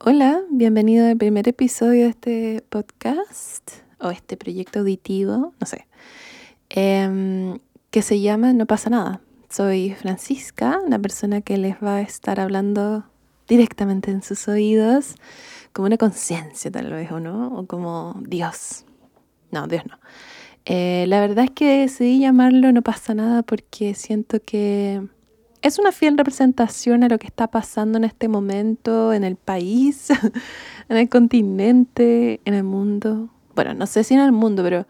Hola, bienvenido al primer episodio de este podcast o este proyecto auditivo, no sé, em, que se llama No pasa nada. Soy Francisca, una persona que les va a estar hablando directamente en sus oídos, como una conciencia tal vez, ¿o no? O como Dios. No, Dios no. Eh, la verdad es que decidí llamarlo No pasa nada porque siento que es una fiel representación a lo que está pasando en este momento en el país, en el continente, en el mundo. Bueno, no sé si en el mundo, pero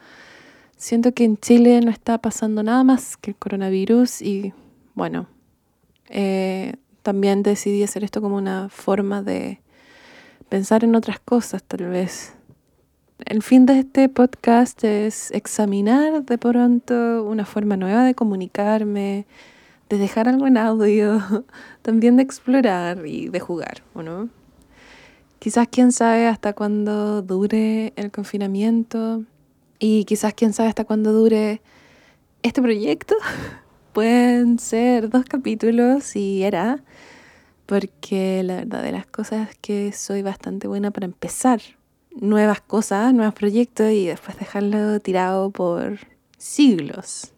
siento que en Chile no está pasando nada más que el coronavirus y bueno, eh, también decidí hacer esto como una forma de pensar en otras cosas tal vez. El fin de este podcast es examinar de pronto una forma nueva de comunicarme, de dejar algo en audio, también de explorar y de jugar, ¿o no? Quizás quién sabe hasta cuándo dure el confinamiento y quizás quién sabe hasta cuándo dure este proyecto. Pueden ser dos capítulos y era, porque la verdad de las cosas es que soy bastante buena para empezar nuevas cosas, nuevos proyectos y después dejarlo tirado por siglos.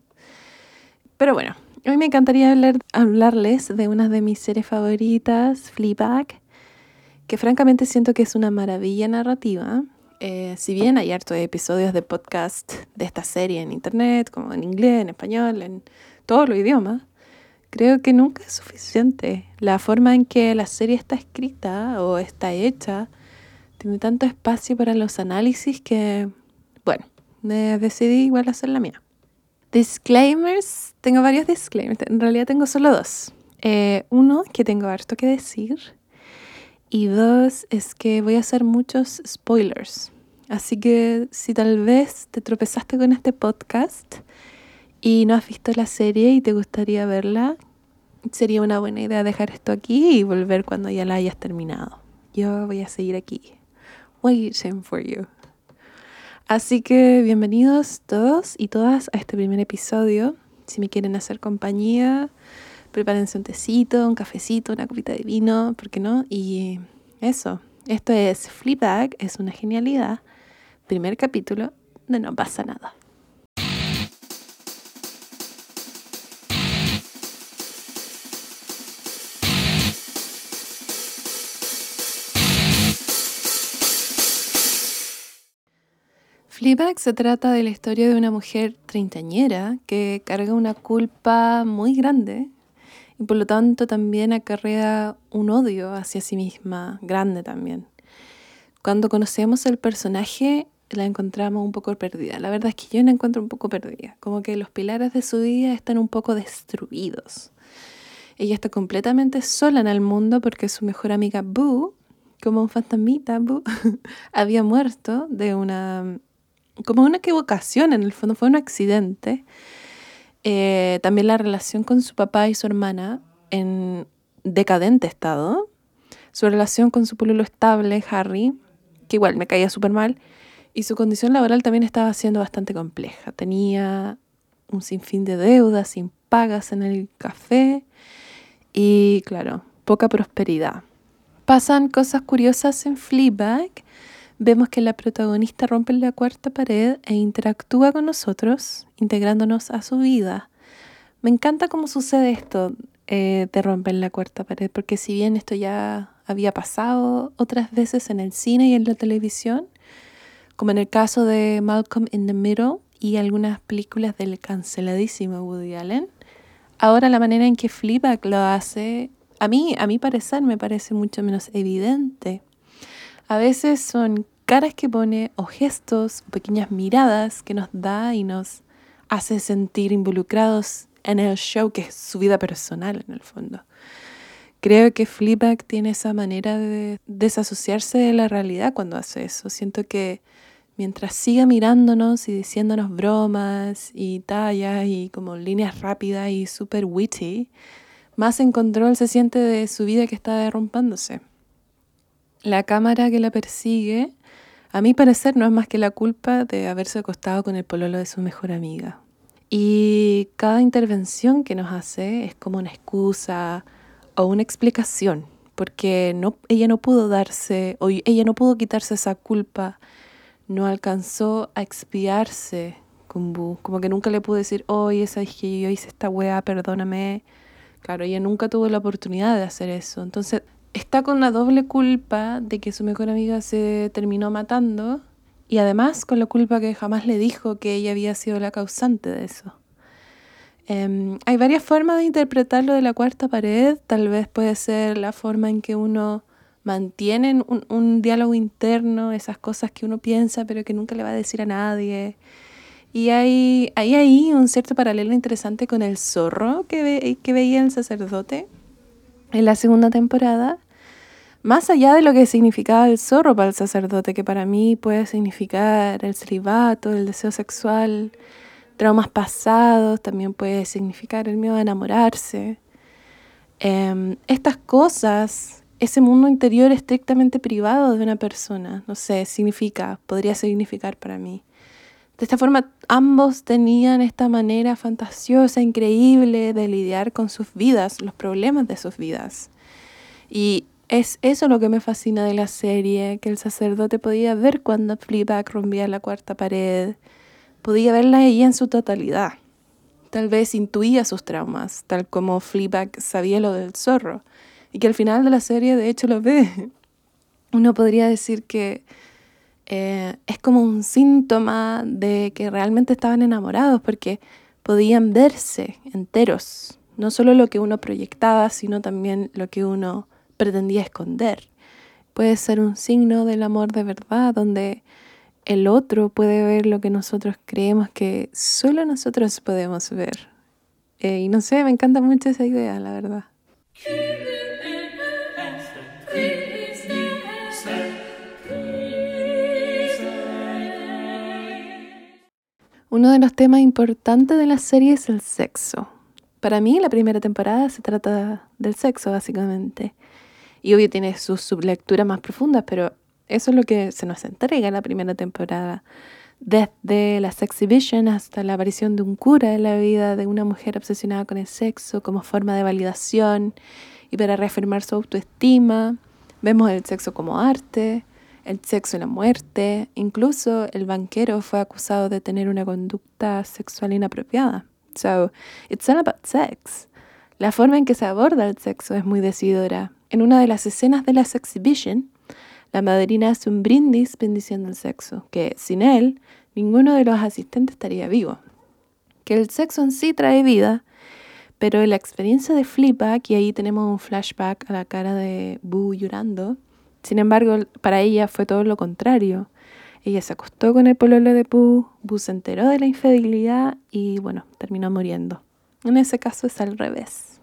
Pero bueno, Hoy me encantaría hablar, hablarles de una de mis series favoritas, Fleabag, que francamente siento que es una maravilla narrativa. Eh, si bien hay hartos episodios de podcast de esta serie en internet, como en inglés, en español, en todos los idiomas, creo que nunca es suficiente. La forma en que la serie está escrita o está hecha tiene tanto espacio para los análisis que, bueno, decidí igual hacer la mía. Disclaimers, tengo varios disclaimers, en realidad tengo solo dos. Eh, uno, que tengo harto que decir. Y dos, es que voy a hacer muchos spoilers. Así que si tal vez te tropezaste con este podcast y no has visto la serie y te gustaría verla, sería una buena idea dejar esto aquí y volver cuando ya la hayas terminado. Yo voy a seguir aquí, waiting for you. Así que bienvenidos todos y todas a este primer episodio. Si me quieren hacer compañía, prepárense un tecito, un cafecito, una copita de vino, ¿por qué no? Y eso, esto es Flipback, es una genialidad. Primer capítulo de No pasa nada. Se trata de la historia de una mujer treintañera que carga una culpa muy grande y por lo tanto también acarrea un odio hacia sí misma, grande también. Cuando conocemos el personaje la encontramos un poco perdida. La verdad es que yo la encuentro un poco perdida, como que los pilares de su vida están un poco destruidos. Ella está completamente sola en el mundo porque su mejor amiga Boo, como un fantasmita Boo, había muerto de una como una equivocación, en el fondo fue un accidente. Eh, también la relación con su papá y su hermana en decadente estado. Su relación con su pueblo estable, Harry, que igual me caía súper mal. Y su condición laboral también estaba siendo bastante compleja. Tenía un sinfín de deudas, sin pagas en el café y, claro, poca prosperidad. Pasan cosas curiosas en Fleabag vemos que la protagonista rompe la cuarta pared e interactúa con nosotros, integrándonos a su vida. Me encanta cómo sucede esto eh, de romper la cuarta pared, porque si bien esto ya había pasado otras veces en el cine y en la televisión, como en el caso de Malcolm in the Middle y algunas películas del canceladísimo Woody Allen, ahora la manera en que Fleabag lo hace, a mí, a mi parecer, me parece mucho menos evidente. A veces son caras que pone o gestos o pequeñas miradas que nos da y nos hace sentir involucrados en el show que es su vida personal en el fondo. Creo que Fleabag tiene esa manera de desasociarse de la realidad cuando hace eso. Siento que mientras siga mirándonos y diciéndonos bromas y tallas y como líneas rápidas y super witty, más en control se siente de su vida que está derrumpándose. La cámara que la persigue a mi parecer no es más que la culpa de haberse acostado con el pololo de su mejor amiga. Y cada intervención que nos hace es como una excusa o una explicación porque no, ella no pudo darse, o ella no pudo quitarse esa culpa, no alcanzó a expiarse con como que nunca le pudo decir, oye, sabes que yo hice esta weá, perdóname. Claro, ella nunca tuvo la oportunidad de hacer eso, entonces está con la doble culpa de que su mejor amiga se terminó matando y además con la culpa que jamás le dijo que ella había sido la causante de eso. Em, hay varias formas de interpretar lo de la cuarta pared. Tal vez puede ser la forma en que uno mantiene un, un, diálogo interno, esas cosas que uno piensa pero que nunca le va a decir a nadie. Y hay, hay ahí un cierto paralelo interesante con el zorro que, ve, que veía el sacerdote en la segunda temporada. Más allá de lo que significaba el zorro para el sacerdote, que para mí puede significar el celibato, el deseo sexual, traumas pasados, también puede significar el miedo a enamorarse. Em, estas cosas, ese mundo interior estrictamente privado de una persona, no sé, significa, podría significar para mí. De esta forma, ambos tenían esta manera fantasiosa, increíble de lidiar con sus vidas, los problemas de sus vidas. Y es eso lo que me fascina de la serie, que el sacerdote podía ver cuando Fleabag rompía la cuarta pared, podía verla ella en su totalidad. Tal vez intuía sus traumas, tal como Fleabag sabía lo del zorro, y que al final de la serie de hecho lo ve. Uno podría decir que eh, es como un síntoma de que realmente estaban enamorados, porque podían verse enteros, no solo lo que uno proyectaba, sino también lo que uno pretendía esconder. Puede ser un signo del amor de verdad, donde el otro puede ver lo que nosotros creemos que solo nosotros podemos ver. Eh, y no sé, me encanta mucho esa idea, la verdad. Uno de los temas importantes de la serie es el sexo. Para mí, la primera temporada se trata del sexo, básicamente. Y obvio tiene sus sublecturas más profundas, pero eso es lo que se nos entrega en la primera temporada. Desde la Sexhibition hasta la aparición de un cura en la vida de una mujer obsesionada con el sexo como forma de validación y para reafirmar su autoestima. Vemos el sexo como arte, el sexo y la muerte. Incluso el banquero fue acusado de tener una conducta sexual inapropiada. So, it's all about sex. La forma en que se aborda el sexo es muy decidora. En una de las escenas de la Sexhibition, la madrina hace un brindis bendiciendo el sexo, que sin él ninguno de los asistentes estaría vivo. Que el sexo en sí trae vida, pero la experiencia de Fleabag, y ahí tenemos un flashback a la cara de Boo llorando, sin embargo, para ella fue todo lo contrario. Ella se acostó con el pololo de Boo, Boo se enteró de la infidelidad y bueno, terminó muriendo. En ese caso es al revés.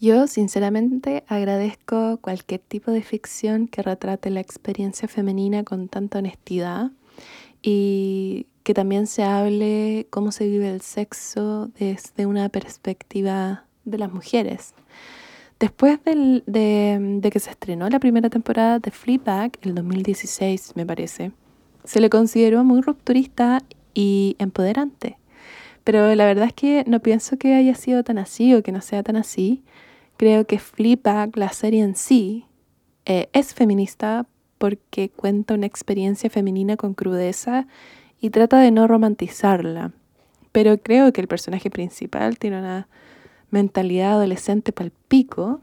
Yo sinceramente agradezco cualquier tipo de ficción que retrate la experiencia femenina con tanta honestidad y que también se hable cómo se vive el sexo desde una perspectiva de las mujeres. Después de, de, que se estrenó la primera temporada de Fleabag, el 2016 me parece, se le consideró muy rupturista y empoderante. Pero la verdad es que no pienso que haya sido tan así o que no sea tan así. Creo que Fleabag, la serie en sí, eh, es feminista porque cuenta una experiencia femenina con crudeza y trata de no romantizarla. Pero creo que el personaje principal tiene una mentalidad adolescente palpico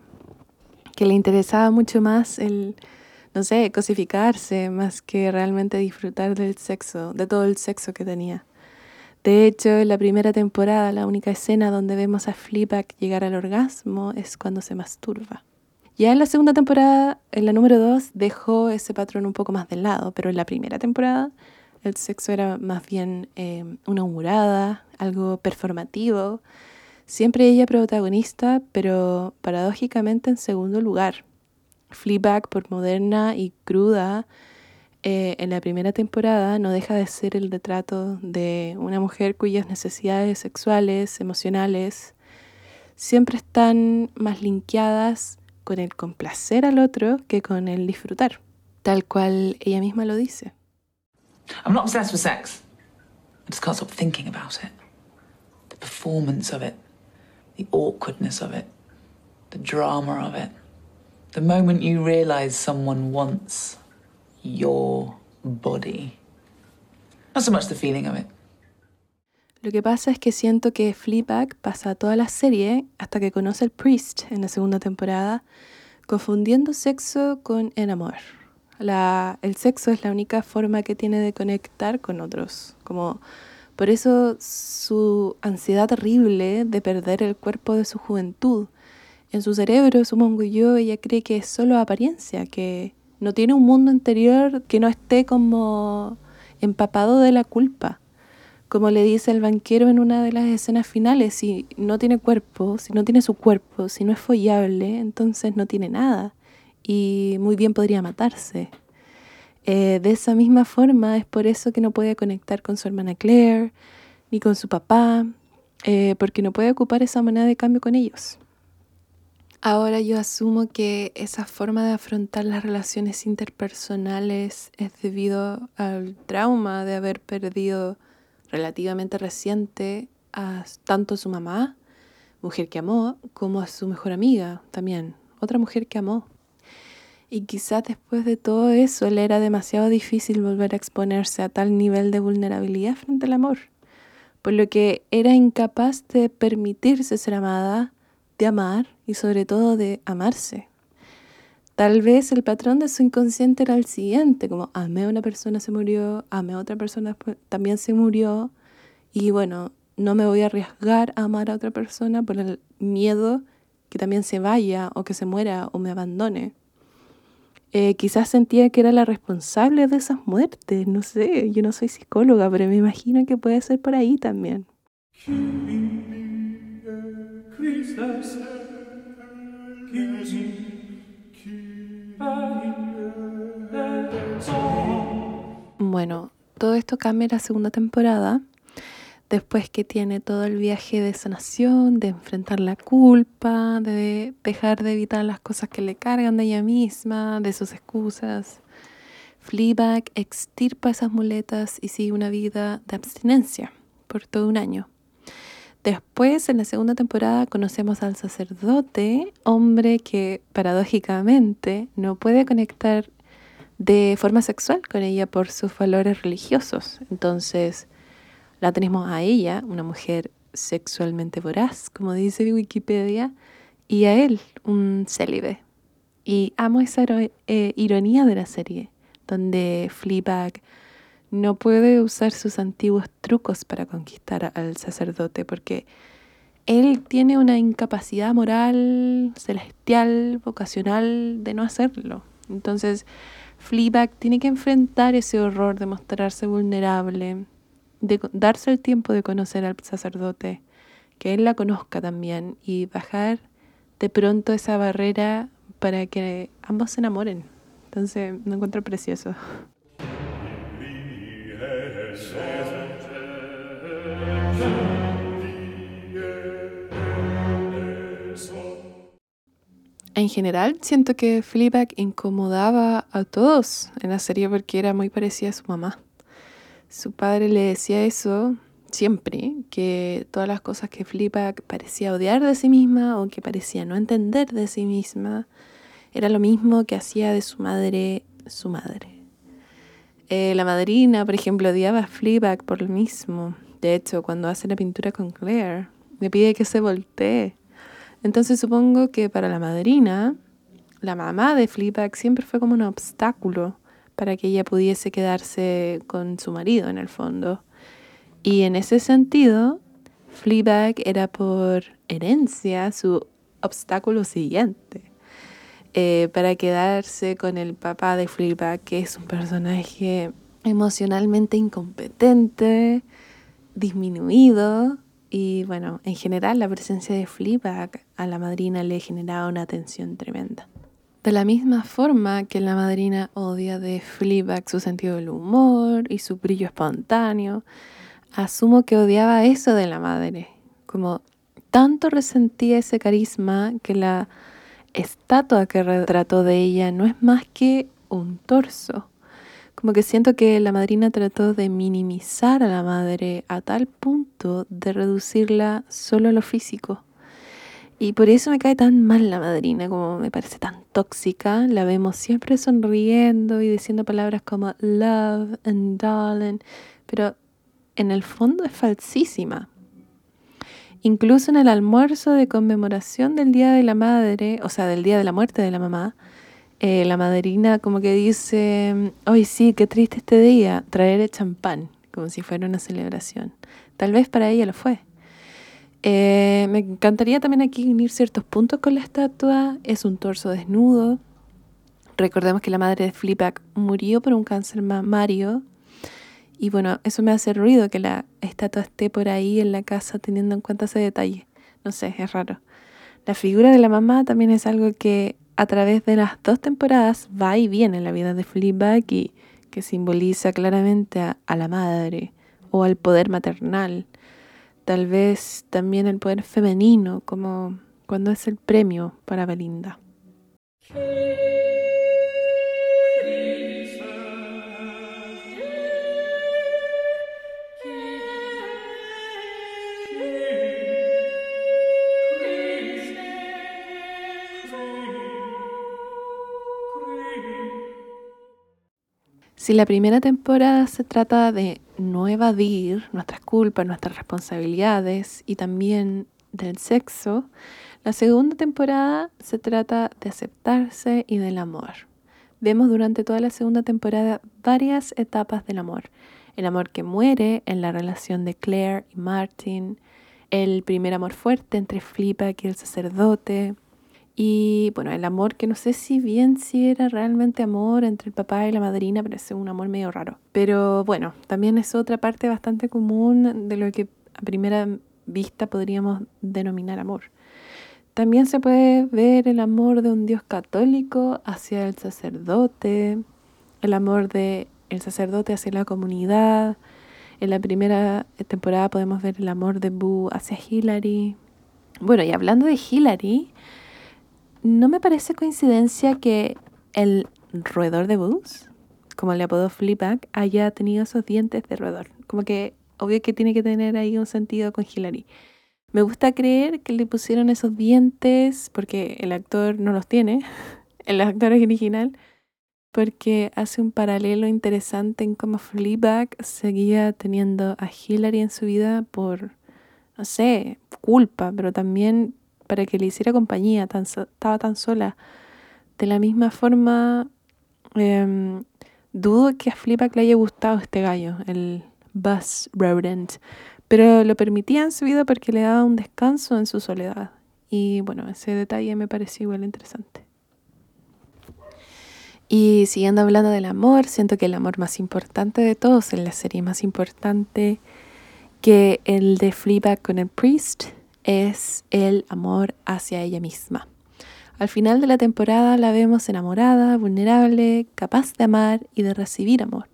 que le interesaba mucho más el, no sé, cosificarse más que realmente disfrutar del sexo, de todo el sexo que tenía. De hecho, en la primera temporada, la única escena donde vemos a Fleabag llegar al orgasmo es cuando se masturba. Ya en la segunda temporada, en la número 2, dejó ese patrón un poco más de lado, pero en la primera temporada el sexo era más bien eh, una humorada, algo performativo. Siempre ella protagonista, pero paradójicamente en segundo lugar. Fleabag, por moderna y cruda, eh, en la primera temporada no deja de ser el retrato de una mujer cuyas necesidades sexuales, emocionales, siempre están más linkeadas con el complacer al otro que con el disfrutar, tal cual ella misma lo dice. I'm not obsessed with sex. I just can't stop thinking about it. The performance of it, the awkwardness of it, the drama of it. The moment you realize someone wants your body. Not so much the feeling of it. Lo que pasa es que siento que Fleabag pasa toda la serie hasta que conoce al Priest en la segunda temporada, confundiendo sexo con el amor. El sexo es la única forma que tiene de conectar con otros. Como, por eso su ansiedad terrible de perder el cuerpo de su juventud. En su cerebro, supongo yo, ella cree que es solo apariencia, que no tiene un mundo interior que no esté como empapado de la culpa. Como le dice el banquero en una de las escenas finales, si no tiene cuerpo, si no tiene su cuerpo, si no es follable, entonces no tiene nada y muy bien podría matarse. Eh, de esa misma forma es por eso que no puede conectar con su hermana Claire ni con su papá, eh, porque no puede ocupar esa moneda de cambio con ellos. Ahora yo asumo que esa forma de afrontar las relaciones interpersonales es debido al trauma de haber perdido relativamente reciente a tanto su mamá, mujer que amó, como a su mejor amiga también, otra mujer que amó. Y quizás después de todo eso le era demasiado difícil volver a exponerse a tal nivel de vulnerabilidad frente al amor, por lo que era incapaz de permitirse ser amada, de amar y sobre todo de amarse. Tal vez el patrón de su inconsciente era el siguiente, como amé a una persona, se murió, amé a otra persona, también se murió, y bueno, no me voy a arriesgar a amar a otra persona por el miedo que también se vaya o que se muera o me abandone. Eh, quizás sentía que era la responsable de esas muertes, no sé, yo no soy psicóloga, pero me imagino que puede ser por ahí también. Bueno, todo esto cambia en la segunda temporada, después que tiene todo el viaje de sanación, de enfrentar la culpa, de dejar de evitar las cosas que le cargan de ella misma, de sus excusas. Fleabag extirpa esas muletas y sigue una vida de abstinencia por todo un año. Después, en la segunda temporada, conocemos al sacerdote, hombre que paradójicamente no puede conectar de forma sexual con ella por sus valores religiosos. Entonces, la tenemos a ella, una mujer sexualmente voraz, como dice Wikipedia, y a él, un célibe. Y amo esa eh, ironía de la serie, donde Fleabag no puede usar sus antiguos trucos para conquistar al sacerdote porque él tiene una incapacidad moral, celestial, vocacional de no hacerlo. Entonces, Fleabag tiene que enfrentar ese horror de mostrarse vulnerable, de darse el tiempo de conocer al sacerdote, que él la conozca también y bajar de pronto esa barrera para que ambos se enamoren. Entonces, me encuentro precioso. En general, siento que Fleabag incomodaba a todos en la serie porque era muy parecida a su mamá. Su padre le decía eso siempre, que todas las cosas que Fleabag parecía odiar de sí misma o que parecía no entender de sí misma, era lo mismo que hacía de su madre su madre. Eh, la madrina, por ejemplo, odiaba a Fleabag por lo mismo. De hecho, cuando hace la pintura con Claire, le pide que se voltee. Entonces supongo que para la madrina, la mamá de Fleabag siempre fue como un obstáculo para que ella pudiese quedarse con su marido en el fondo. Y en ese sentido, Fleabag era por herencia su obstáculo siguiente. Eh, para quedarse con el papá de Fleabag, que es un personaje emocionalmente incompetente, disminuido, y bueno, en general la presencia de Fleabag a la madrina le generaba una tensión tremenda. De la misma forma que la madrina odia de Fleabag su sentido del humor y su brillo espontáneo, asumo que odiaba eso de la madre, como tanto resentía ese carisma que la estatua que retrató de ella no es más que un torso. Como que siento que la madrina trató de minimizar a la madre a tal punto de reducirla solo a lo físico. Y por eso me cae tan mal la madrina, como me parece tan tóxica. La vemos siempre sonriendo y diciendo palabras como love and darling, pero en el fondo es falsísima. Incluso en el almuerzo de conmemoración del Día de la Madre, o sea, del Día de la Muerte de la mamá, eh, la madrina como que dice, hoy sí, qué triste este día, traer champán, como si fuera una celebración. Tal vez para ella lo fue. Eh, me encantaría también aquí unir ciertos puntos con la estatua. Es un torso desnudo. Recordemos que la madre de Fleabag murió por un cáncer mamario. Y bueno, eso me hace ruido que la estatua esté por ahí en la casa teniendo en cuenta ese detalle. No sé, es raro. La figura de la mamá también es algo que a través de las dos temporadas va y viene en la vida de Fleabag y que simboliza claramente a, la madre o al poder maternal. Tal vez también el poder femenino, como cuando es el premio para Belinda. Si la primera temporada se trata de no evadir nuestras culpas, nuestras responsabilidades y también del sexo, la segunda temporada se trata de aceptarse y del amor. Vemos durante toda la segunda temporada varias etapas del amor. El amor que muere en la relación de Claire y Martin, el primer amor fuerte entre Flipa y el sacerdote, y bueno, el amor que no sé si bien si era realmente amor entre el papá y la madrina, pero es un amor medio raro. Pero bueno, también es otra parte bastante común de lo que a primera vista podríamos denominar amor. También se puede ver el amor de un Dios católico hacia el sacerdote, el amor de el sacerdote hacia la comunidad. En la primera temporada podemos ver el amor de Boo hacia Hillary. Bueno, y hablando de Hillary, no me parece coincidencia que el roedor de bus, como le apodó Flipback, haya tenido esos dientes de roedor. Como que obvio que tiene que tener ahí un sentido con Hillary. Me gusta creer que le pusieron esos dientes porque el actor no los tiene, el actor original, porque hace un paralelo interesante en cómo Fleabag seguía teniendo a Hillary en su vida por, no sé, culpa, pero también para que le hiciera compañía, tan estaba tan sola. De la misma forma, em, dudo que a Flipak le haya gustado este gallo, el Buzz Rodent, pero lo permitía en su vida porque le daba un descanso en su soledad. Y bueno, ese detalle me pareció igual interesante. Y siguiendo hablando del amor, siento que el amor más importante de todos en la serie, más importante que el de Fleabag con el Priest, es el amor hacia ella misma. Al final de la temporada la vemos enamorada, vulnerable, capaz de amar y de recibir amor.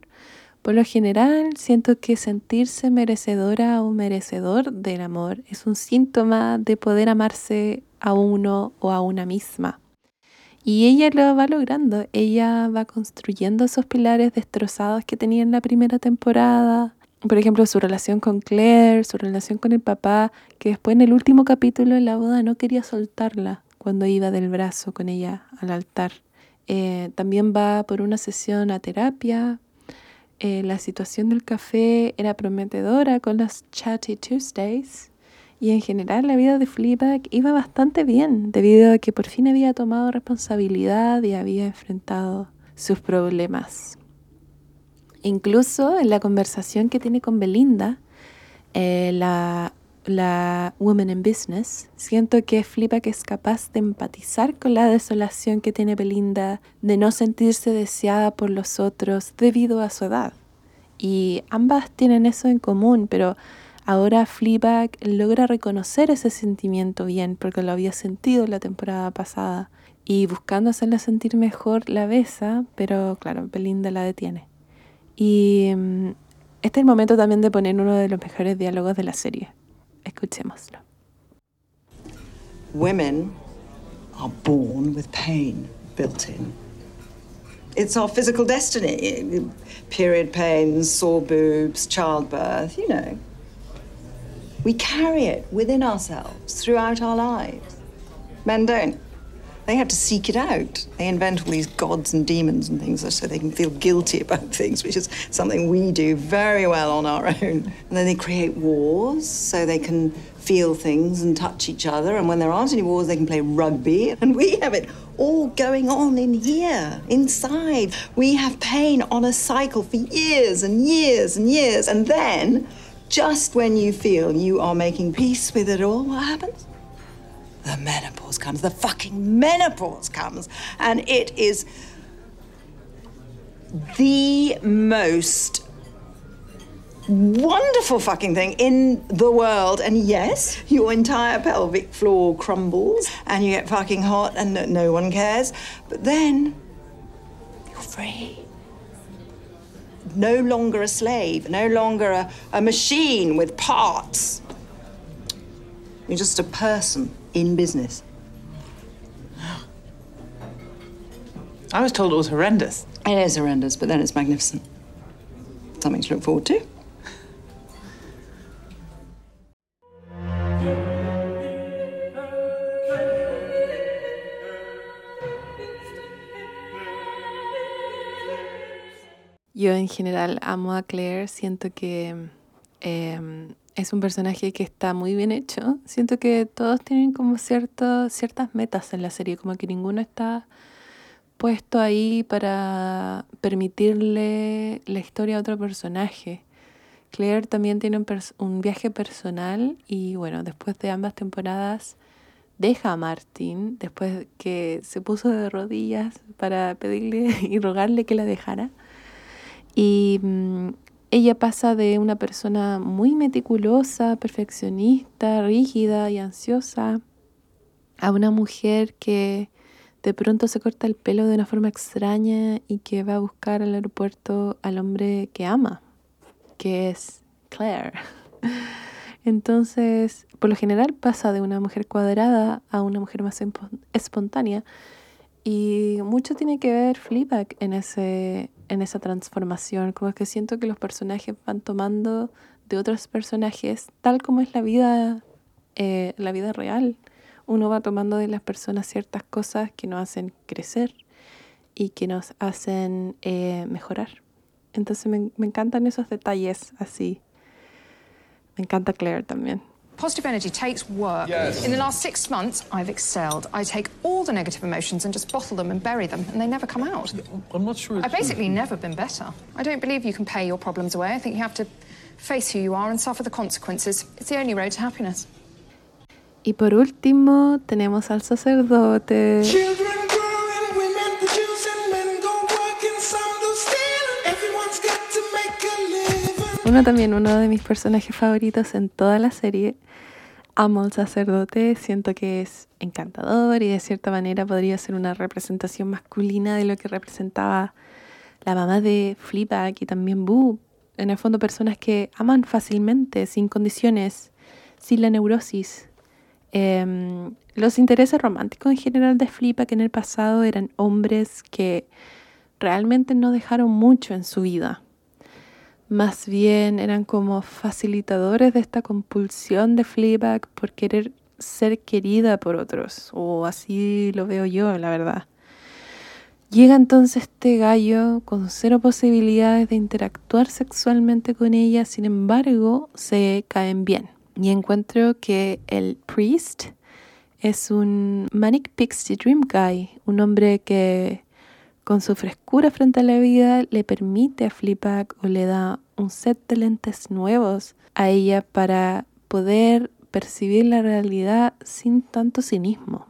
Por lo general, siento que sentirse merecedora o merecedor del amor es un síntoma de poder amarse a uno o a una misma. Y ella lo va logrando, ella va construyendo esos pilares destrozados que tenía en la primera temporada, por ejemplo, su relación con Claire, su relación con el papá, que después en el último capítulo de la boda no quería soltarla cuando iba del brazo con ella al altar. Eh, también va por una sesión a terapia. Eh, la situación del café era prometedora con las Chatty Tuesdays. Y en general la vida de Fleabag iba bastante bien, debido a que por fin había tomado responsabilidad y había enfrentado sus problemas. Incluso en la conversación que tiene con Belinda, eh, la, la Woman in Business, siento que Flipa que es capaz de empatizar con la desolación que tiene Belinda de no sentirse deseada por los otros debido a su edad. Y ambas tienen eso en común, pero ahora Fleabag logra reconocer ese sentimiento bien porque lo había sentido la temporada pasada y buscando hacerla sentir mejor la besa, pero claro, Belinda la detiene. Y mm, este es el momento también de poner uno de los mejores diálogos de la serie. Escuchémoslo. Women are born with pain built in. It's our physical destiny. Period pains, sore boobs, childbirth, you know. We carry it within ourselves throughout our lives. Men don't. They have to seek it out. They invent all these gods and demons and things so they can feel guilty about things, which is something we do very well on our own. And then they create wars so they can feel things and touch each other. And when there aren't any wars, they can play rugby. And we have it all going on in here, inside. We have pain on a cycle for years and years and years. And then, just when you feel you are making peace with it all, what happens? The menopause comes. The fucking menopause comes. And it is the most wonderful fucking thing in the world. And yes, your entire pelvic floor crumbles and you get fucking hot and no, one cares. But then you're free. No longer a slave, no longer a, a machine with parts. You're just a person in business. I was told it was horrendous. It is horrendous, but then it's magnificent. Something to look forward to. Yo en general amo a Claire, siento que em, es un personaje que está muy bien hecho. Siento que todos tienen como cierto, ciertas metas en la serie, como que ninguno está puesto ahí para permitirle la historia a otro personaje. Claire también tiene un, un viaje personal y bueno, después de ambas temporadas deja a Martin, después que se puso de rodillas para pedirle y rogarle que la dejara. Y mm, ella pasa de una persona muy meticulosa, perfeccionista, rígida y ansiosa, a una mujer que de pronto se corta el pelo de una forma extraña y que va a buscar al aeropuerto al hombre que ama, que es Claire. Entonces, por lo general pasa de una mujer cuadrada a una mujer más espontánea y mucho tiene que ver Fleabag en, ese, en esa transformación. Como que siento que los personajes van tomando de otros personajes, tal como es la vida, eh, la vida real. Uno va tomando de las personas ciertas cosas que nos hacen crecer y que nos hacen eh, mejorar. Entonces me, me encantan esos detalles así. Me encanta Claire también. Positive energy takes work. Yes. In the last six months, I've excelled. I take all the negative emotions and just bottle them and bury them, and they never come out. I'm not sure. I've basically never been better. I don't believe you can pay your problems away. I think you have to face who you are and suffer the consequences. It's the only road to happiness. Y por último tenemos al sacerdote. Children Uno también, uno de mis personajes favoritos en toda la serie. Amo al sacerdote, siento que es encantador y de cierta manera podría ser una representación masculina de lo que representaba la mamá de Fleabag y también Boo. En el fondo personas que aman fácilmente, sin condiciones, sin la neurosis. Em, los intereses románticos en general de Fleabag en el pasado eran hombres que realmente no dejaron mucho en su vida más bien eran como facilitadores de esta compulsión de Fleabag por querer ser querida por otros, o así lo veo yo, la verdad. Llega entonces este gallo con cero posibilidades de interactuar sexualmente con ella, sin embargo, se caen bien. Y encuentro que el priest es un Manic Pixie Dream Guy, un hombre que con su frescura frente a la vida le permite a Fleabag o le da un set de lentes nuevos a ella para poder percibir la realidad sin tanto cinismo.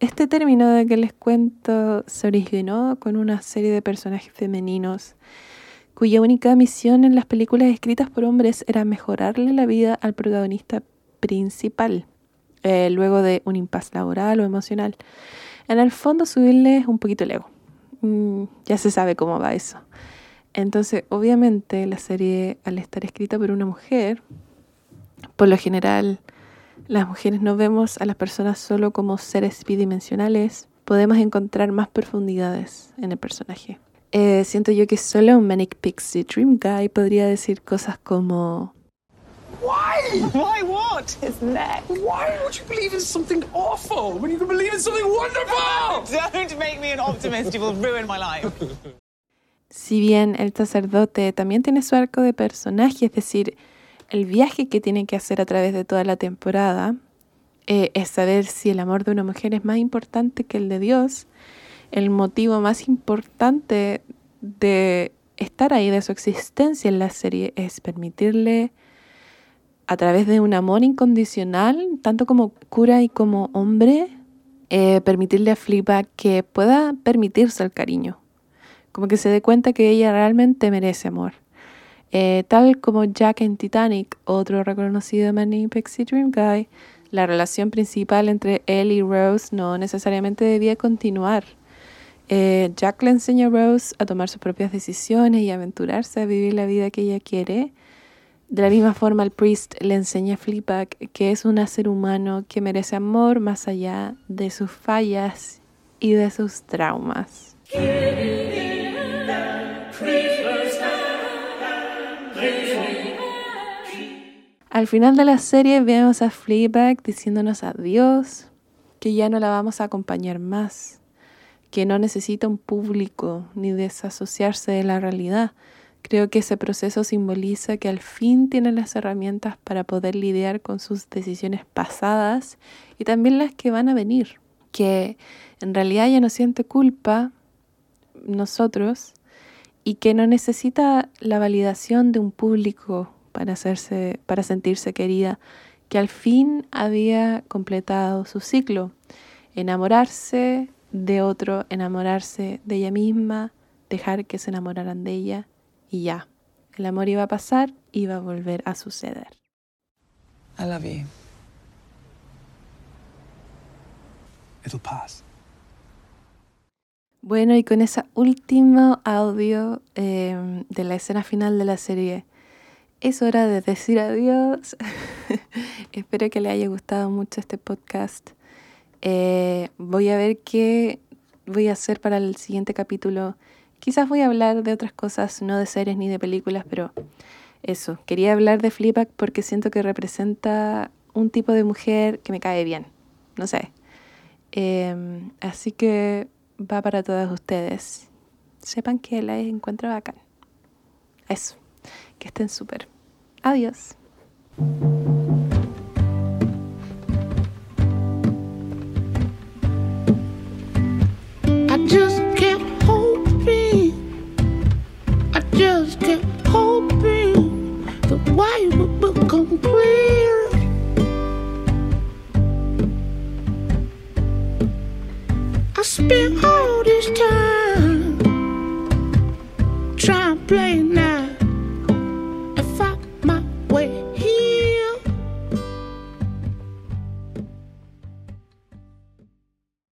Este término de que les cuento se originó con una serie de personajes femeninos cuya única misión en las películas escritas por hombres era mejorarle la vida al protagonista principal, eh, luego de un impas laboral o emocional. En el fondo subirles un poquito el ego. Mm, ya se sabe cómo va eso. Entonces, obviamente, la serie, al estar escrita por una mujer, por lo general las mujeres no vemos a las personas solo como seres bidimensionales, podemos encontrar más profundidades en el personaje. Eh, siento yo que solo un Manic Pixie Dream Guy podría decir cosas como Why? Why what? His neck. Why would you believe in something awful when you can believe in something wonderful? Don't make me an optimist, you will ruin my life. Si bien el sacerdote también tiene su arco de personaje, es decir, el viaje que tiene que hacer a través de toda la temporada, eh, es saber si el amor de una mujer es más importante que el de Dios, el motivo más importante de estar ahí, de su existencia en la serie, es permitirle a través de un amor incondicional, tanto como cura y como hombre, eh, permitirle a Fleabag que pueda permitirse el cariño. Como que se dé cuenta que ella realmente merece amor. Eh, tal como Jack en Titanic, otro reconocido Manny Pixie Dream Guy, la relación principal entre él y Rose no necesariamente debía continuar. Eh, Jack le enseña a Rose a tomar sus propias decisiones y aventurarse a vivir la vida que ella quiere. De la misma forma, el priest le enseña a Fleabag que es un ser humano que merece amor más allá de sus fallas y de sus traumas. Al final de la serie vemos a Fleabag diciéndonos adiós, que ya no la vamos a acompañar más, que no necesita un público ni desasociarse de la realidad. Creo que ese proceso simboliza que al fin tiene las herramientas para poder lidiar con sus decisiones pasadas y también las que van a venir. Que en realidad ya no siente culpa nosotros y que no necesita la validación de un público para, hacerse, para sentirse querida, que al fin había completado su ciclo. Enamorarse de otro, enamorarse de ella misma, dejar que se enamoraran de ella y ya. El amor iba a pasar, iba a volver a suceder. I love you. It'll pass. Bueno, y con ese último audio eh, de la escena final de la serie, es hora de decir adiós. Espero que le haya gustado mucho este podcast. Eh, voy a ver qué voy a hacer para el siguiente capítulo. Quizás voy a hablar de otras cosas, no de series ni de películas, pero eso. Quería hablar de Fleabag porque siento que representa un tipo de mujer que me cae bien. No sé. Em, así que va para todas ustedes. Sepan que la encuentro bacán. Eso. Que estén súper. Adiós. I just kept hoping, I just kept hoping the white would become been all this time?